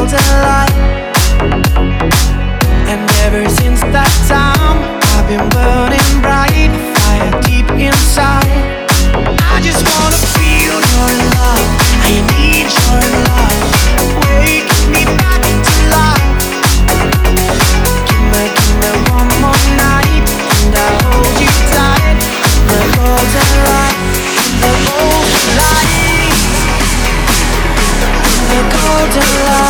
golden light. And ever since that time, I've been burning bright, fire deep inside. I just wanna feel your love. I need your love. Wake me back to life. Give me, give me one more night, and I'll hold you tight. The golden light, the golden light, the golden light.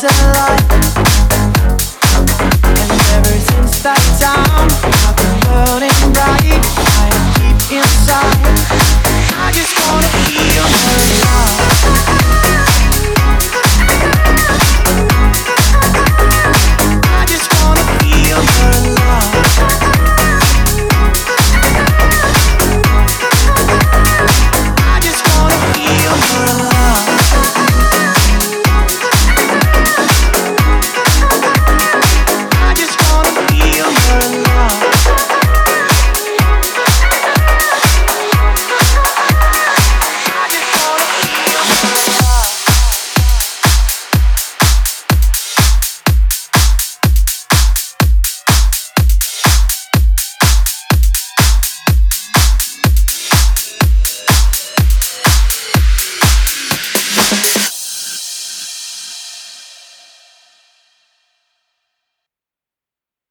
the